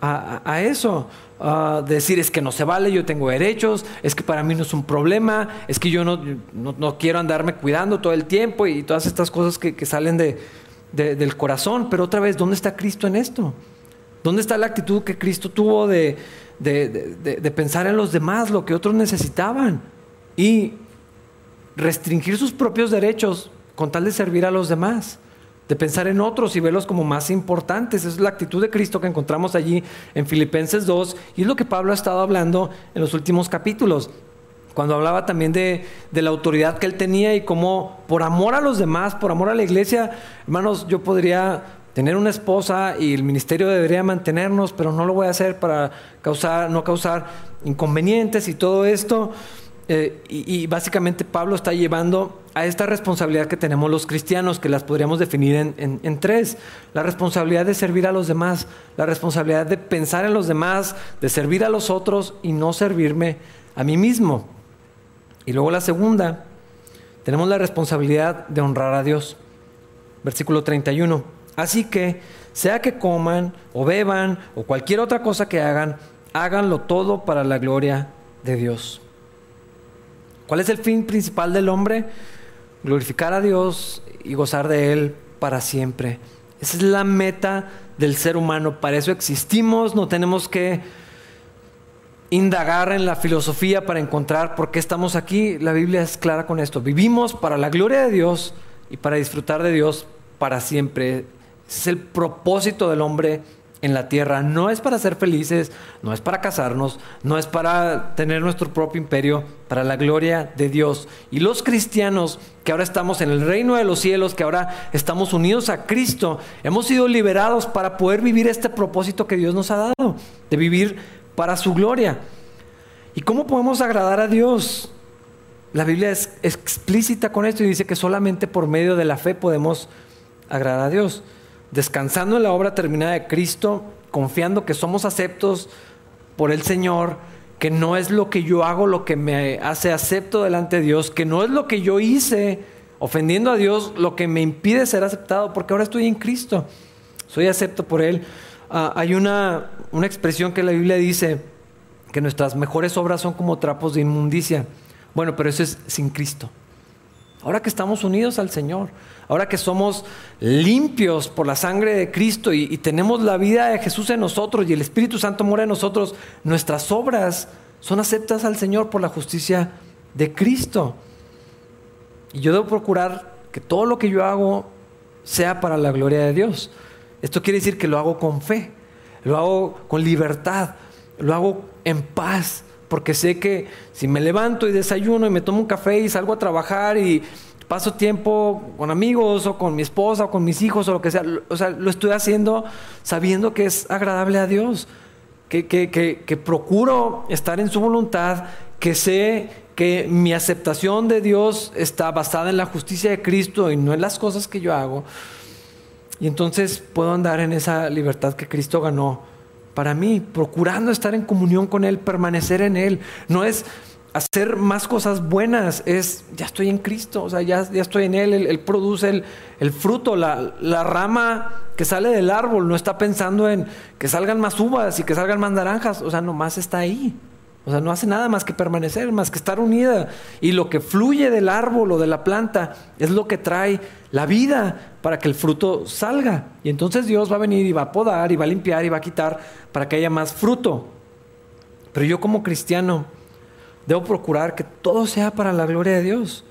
a, eso. A decir es que no se vale, yo tengo derechos, es que para mí no es un problema, es que yo no, no, quiero andarme cuidando todo el tiempo y todas estas cosas que salen de, del corazón. Pero otra vez, ¿dónde está Cristo en esto? ¿Dónde está la actitud que Cristo tuvo de, de, pensar en los demás, lo que otros necesitaban? Y restringir sus propios derechos con tal de servir a los demás, de pensar en otros y verlos como más importantes. Esa es la actitud de Cristo que encontramos allí en Filipenses 2 y es lo que Pablo ha estado hablando en los últimos capítulos cuando hablaba también de, la autoridad que él tenía y cómo por amor a los demás, por amor a la iglesia, hermanos, yo podría tener una esposa y el ministerio debería mantenernos, pero no lo voy a hacer para causar, no causar inconvenientes y todo esto. Eh, y, básicamente Pablo está llevando a esta responsabilidad que tenemos los cristianos, que las podríamos definir en, en, tres. La responsabilidad de servir a los demás, la responsabilidad de pensar en los demás, de servir a los otros y no servirme a mí mismo. Y luego la segunda, tenemos la responsabilidad de honrar a Dios. Versículo 31. Así que, sea que coman o beban o cualquier otra cosa que hagan, háganlo todo para la gloria de Dios. ¿Cuál es el fin principal del hombre? Glorificar a Dios y gozar de Él para siempre. Esa es la meta del ser humano. Para eso existimos, no tenemos que indagar en la filosofía para encontrar por qué estamos aquí. La Biblia es clara con esto. Vivimos para la gloria de Dios y para disfrutar de Dios para siempre. Es el propósito del hombre en la tierra. No es para ser felices, no es para casarnos, no es para tener nuestro propio imperio, para la gloria de Dios. Y los cristianos que ahora estamos en el reino de los cielos, que ahora estamos unidos a Cristo, hemos sido liberados para poder vivir este propósito que Dios nos ha dado, de vivir para su gloria. ¿Y cómo podemos agradar a Dios? La Biblia es explícita con esto y dice que solamente por medio de la fe podemos agradar a Dios. Descansando en la obra terminada de Cristo, confiando que somos aceptos por el Señor, que no es lo que yo hago lo que me hace acepto delante de Dios, que no es lo que yo hice ofendiendo a Dios, lo que me impide ser aceptado, porque ahora estoy en Cristo, soy acepto por Él. Ah, hay una, una expresión que la Biblia dice que nuestras mejores obras son como trapos de inmundicia. Bueno, pero eso es sin Cristo. Ahora que estamos unidos al Señor, ahora que somos limpios por la sangre de Cristo y, tenemos la vida de Jesús en nosotros y el Espíritu Santo mora en nosotros, nuestras obras son aceptas al Señor por la justicia de Cristo. Y yo debo procurar que todo lo que yo hago sea para la gloria de Dios. Esto quiere decir que lo hago con fe, lo hago con libertad, lo hago en paz, porque sé que si me levanto y desayuno y me tomo un café y salgo a trabajar y paso tiempo con amigos o con mi esposa o con mis hijos o lo que sea, o sea, lo estoy haciendo sabiendo que es agradable a Dios, que, que, que, que procuro estar en su voluntad, que sé que mi aceptación de Dios está basada en la justicia de Cristo y no en las cosas que yo hago. Y entonces puedo andar en esa libertad que Cristo ganó para mí, procurando estar en comunión con Él, permanecer en Él. No es hacer más cosas buenas, es ya estoy en Cristo, o sea, ya, estoy en Él, Él, produce el, el fruto, la, la, rama que sale del árbol, no está pensando en que salgan más uvas y que salgan más naranjas, o sea, nomás está ahí. O sea, no hace nada más que permanecer, más que estar unida. Y lo que fluye del árbol o de la planta es lo que trae la vida para que el fruto salga. Y entonces Dios va a venir y va a podar y va a limpiar y va a quitar para que haya más fruto. Pero yo como cristiano debo procurar que todo sea para la gloria de Dios.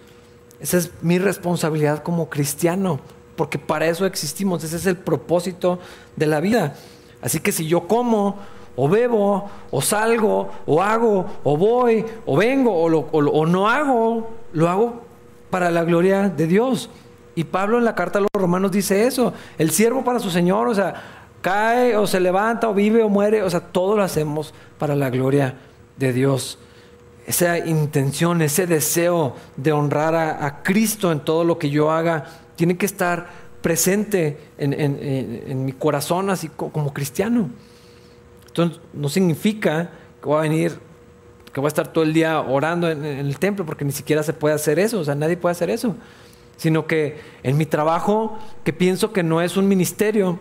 Esa es mi responsabilidad como cristiano, porque para eso existimos, ese es el propósito de la vida. Así que si yo como o bebo, o salgo, o hago, o voy, o vengo, o, no hago, lo hago para la gloria de Dios. Y Pablo en la carta a los romanos dice eso, el siervo para su Señor, o sea, cae o se levanta o vive o muere, o sea, todo lo hacemos para la gloria de Dios. Esa intención, ese deseo de honrar a, Cristo en todo lo que yo haga, tiene que estar presente en, mi corazón así como cristiano. Entonces, no significa que voy a venir, que voy a estar todo el día orando en, el templo, porque ni siquiera se puede hacer eso, o sea, nadie puede hacer eso. Sino que en mi trabajo, que pienso que no es un ministerio,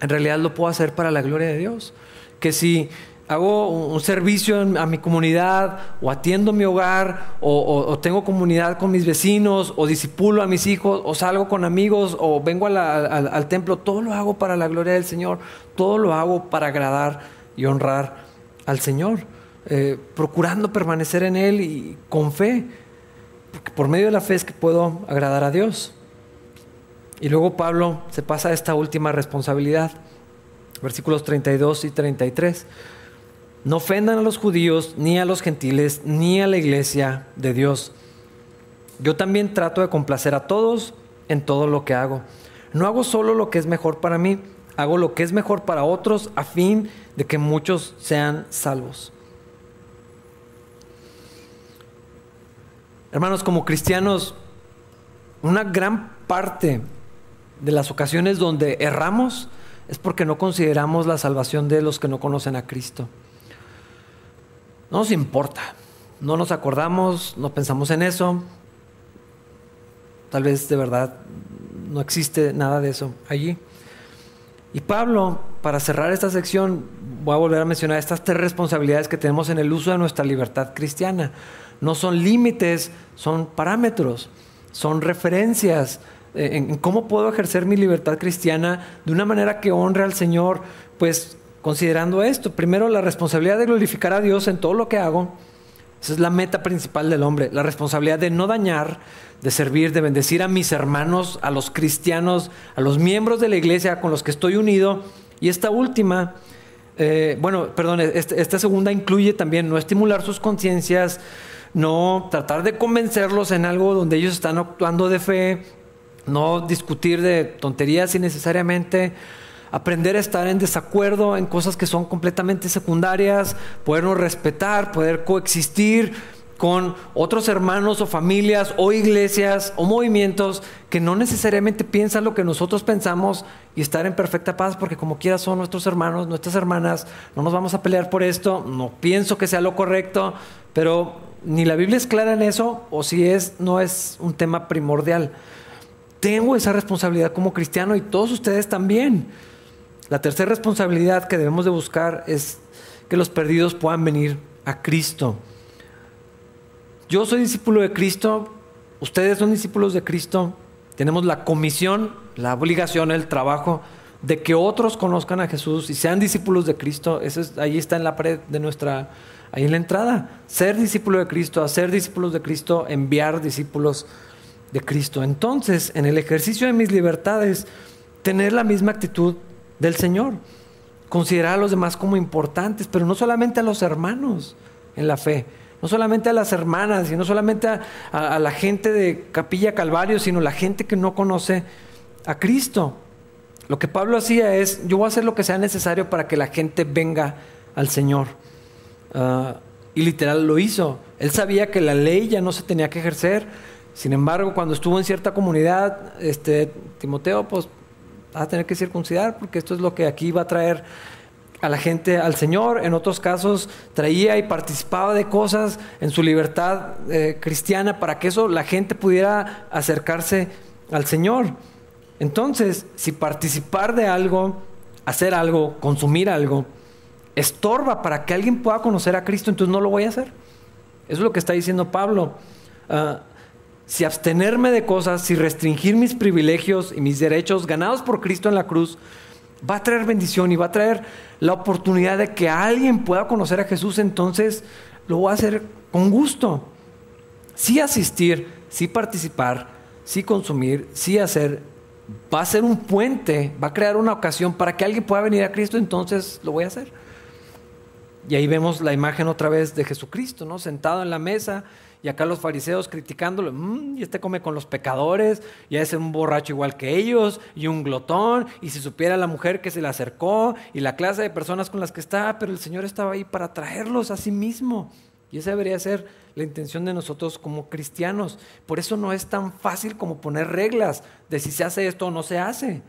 en realidad lo puedo hacer para la gloria de Dios. Que si hago un servicio a mi comunidad, o atiendo mi hogar, o, tengo comunidad con mis vecinos, o disipulo a mis hijos, o salgo con amigos, o vengo al templo, todo lo hago para la gloria del Señor, todo lo hago para agradar y honrar al Señor, eh, procurando permanecer en Él y con fe, porque por medio de la fe es que puedo agradar a Dios. Y luego Pablo se pasa a esta última responsabilidad, versículos 32 y 33. No ofendan a los judíos, ni a los gentiles, ni a la iglesia de Dios. Yo también trato de complacer a todos en todo lo que hago. No hago solo lo que es mejor para mí, hago lo que es mejor para otros a fin de que muchos sean salvos. Hermanos, como cristianos, una gran parte de las ocasiones donde erramos es porque no consideramos la salvación de los que no conocen a Cristo. No nos importa, no nos acordamos, no pensamos en eso. Tal vez de verdad no existe nada de eso allí. Y Pablo, para cerrar esta sección, voy a volver a mencionar estas tres responsabilidades que tenemos en el uso de nuestra libertad cristiana. No son límites, son parámetros, son referencias eh, en cómo puedo ejercer mi libertad cristiana de una manera que honre al Señor, pues considerando esto. Primero, la responsabilidad de glorificar a Dios en todo lo que hago. Esa es la meta principal del hombre, la responsabilidad de no dañar, de servir, de bendecir a mis hermanos, a los cristianos, a los miembros de la iglesia con los que estoy unido. Y esta última, eh, bueno, perdón, este, esta, segunda incluye también no estimular sus conciencias, no tratar de convencerlos en algo donde ellos están actuando de fe, no discutir de tonterías innecesariamente, aprender a estar en desacuerdo en cosas que son completamente secundarias, podernos respetar, poder coexistir, con otros hermanos o familias o iglesias o movimientos que no necesariamente piensan lo que nosotros pensamos y estar en perfecta paz porque como quiera son nuestros hermanos, nuestras hermanas, no nos vamos a pelear por esto, no pienso que sea lo correcto, pero ni la Biblia es clara en eso o si es, no es un tema primordial. Tengo esa responsabilidad como cristiano y todos ustedes también. La tercera responsabilidad que debemos de buscar es que los perdidos puedan venir a Cristo. Yo soy discípulo de Cristo, ustedes son discípulos de Cristo, tenemos la comisión, la obligación, el trabajo de que otros conozcan a Jesús y sean discípulos de Cristo. Eso es, ahí está en la pared de nuestra, ahí en la entrada. Ser discípulo de Cristo, hacer discípulos de Cristo, enviar discípulos de Cristo. Entonces, en el ejercicio de mis libertades, tener la misma actitud del Señor. Considerar a los demás como importantes, pero no solamente a los hermanos en la fe, no solamente a las hermanas y no solamente a, la gente de Capilla Calvario, sino la gente que no conoce a Cristo. Lo que Pablo hacía es, yo voy a hacer lo que sea necesario para que la gente venga al Señor. Ah, y literal lo hizo. Él sabía que la ley ya no se tenía que ejercer. Sin embargo, cuando estuvo en cierta comunidad, este, Timoteo, pues, va a tener que circuncidar porque esto es lo que aquí va a traer a la gente al Señor, en otros casos traía y participaba de cosas en su libertad eh, cristiana para que eso la gente pudiera acercarse al Señor. Entonces, si participar de algo, hacer algo, consumir algo, estorba para que alguien pueda conocer a Cristo, entonces no lo voy a hacer. Eso es lo que está diciendo Pablo. Ah, si abstenerme de cosas, si restringir mis privilegios y mis derechos ganados por Cristo en la cruz, va a traer bendición y va a traer la oportunidad de que alguien pueda conocer a Jesús, entonces lo voy a hacer con gusto. Sí asistir, sí participar, sí consumir, sí hacer, va a ser un puente, va a crear una ocasión para que alguien pueda venir a Cristo, entonces lo voy a hacer. Y ahí vemos la imagen otra vez de Jesucristo, ¿no? Sentado en la mesa, y acá los fariseos criticándolo, mm, y este come con los pecadores, y es un borracho igual que ellos, y un glotón, y si supiera la mujer que se le acercó, y la clase de personas con las que está, pero el Señor estaba ahí para traerlos a sí mismo. Y esa debería ser la intención de nosotros como cristianos. Por eso no es tan fácil como poner reglas de si se hace esto o no se hace.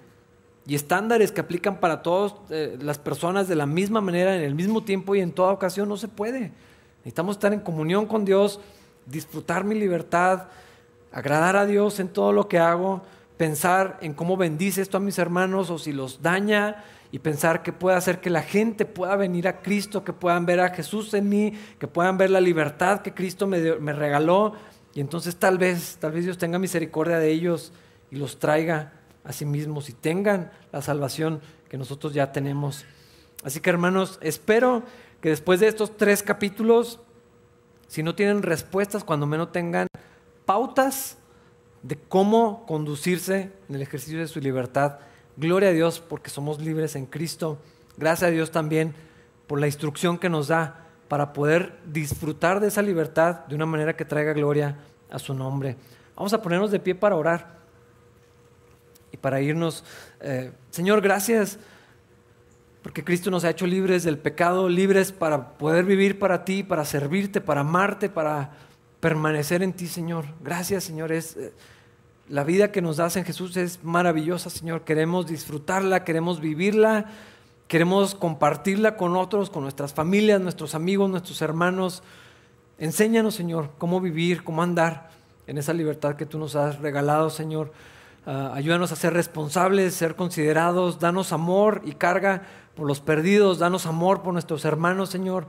Y estándares que aplican para todas eh, las personas de la misma manera, en el mismo tiempo y en toda ocasión, no se puede. Necesitamos estar en comunión con Dios disfrutar mi libertad, agradar a Dios en todo lo que hago, pensar en cómo bendice esto a mis hermanos o si los daña y pensar que puede hacer que la gente pueda venir a Cristo, que puedan ver a Jesús en mí, que puedan ver la libertad que Cristo me, me regaló y entonces tal vez, tal vez Dios tenga misericordia de ellos y los traiga a sí mismos y tengan la salvación que nosotros ya tenemos. Así que hermanos, espero que después de estos tres capítulos si no tienen respuestas, cuando menos tengan pautas de cómo conducirse en el ejercicio de su libertad. Gloria a Dios porque somos libres en Cristo. Gracias a Dios también por la instrucción que nos da para poder disfrutar de esa libertad de una manera que traiga gloria a su nombre. Vamos a ponernos de pie para orar y para irnos. Eh, Señor, gracias porque Cristo nos ha hecho libres del pecado, libres para poder vivir para ti, para servirte, para amarte, para permanecer en ti, Señor. Gracias, Señor. Es, eh, la vida que nos das en Jesús es maravillosa, Señor. Queremos disfrutarla, queremos vivirla, queremos compartirla con otros, con nuestras familias, nuestros amigos, nuestros hermanos. Enséñanos, Señor, cómo vivir, cómo andar en esa libertad que tú nos has regalado, Señor. Ah, ayúdanos a ser responsables, ser considerados, danos amor y carga por los perdidos, danos amor por nuestros hermanos, Señor.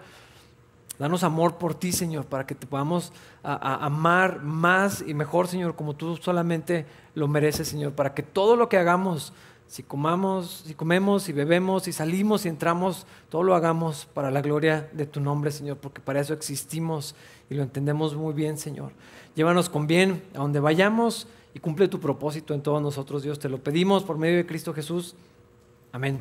Danos amor por ti, Señor, para que te podamos amar más y mejor, Señor, como tú solamente lo mereces, Señor, para que todo lo que hagamos, si comamos, si comemos, y bebemos, si salimos y entramos, todo lo hagamos para la gloria de tu nombre, Señor, porque para eso existimos y lo entendemos muy bien, Señor. Llévanos con bien a donde vayamos y cumple tu propósito en todos nosotros, Dios. Te lo pedimos por medio de Cristo Jesús. Amén.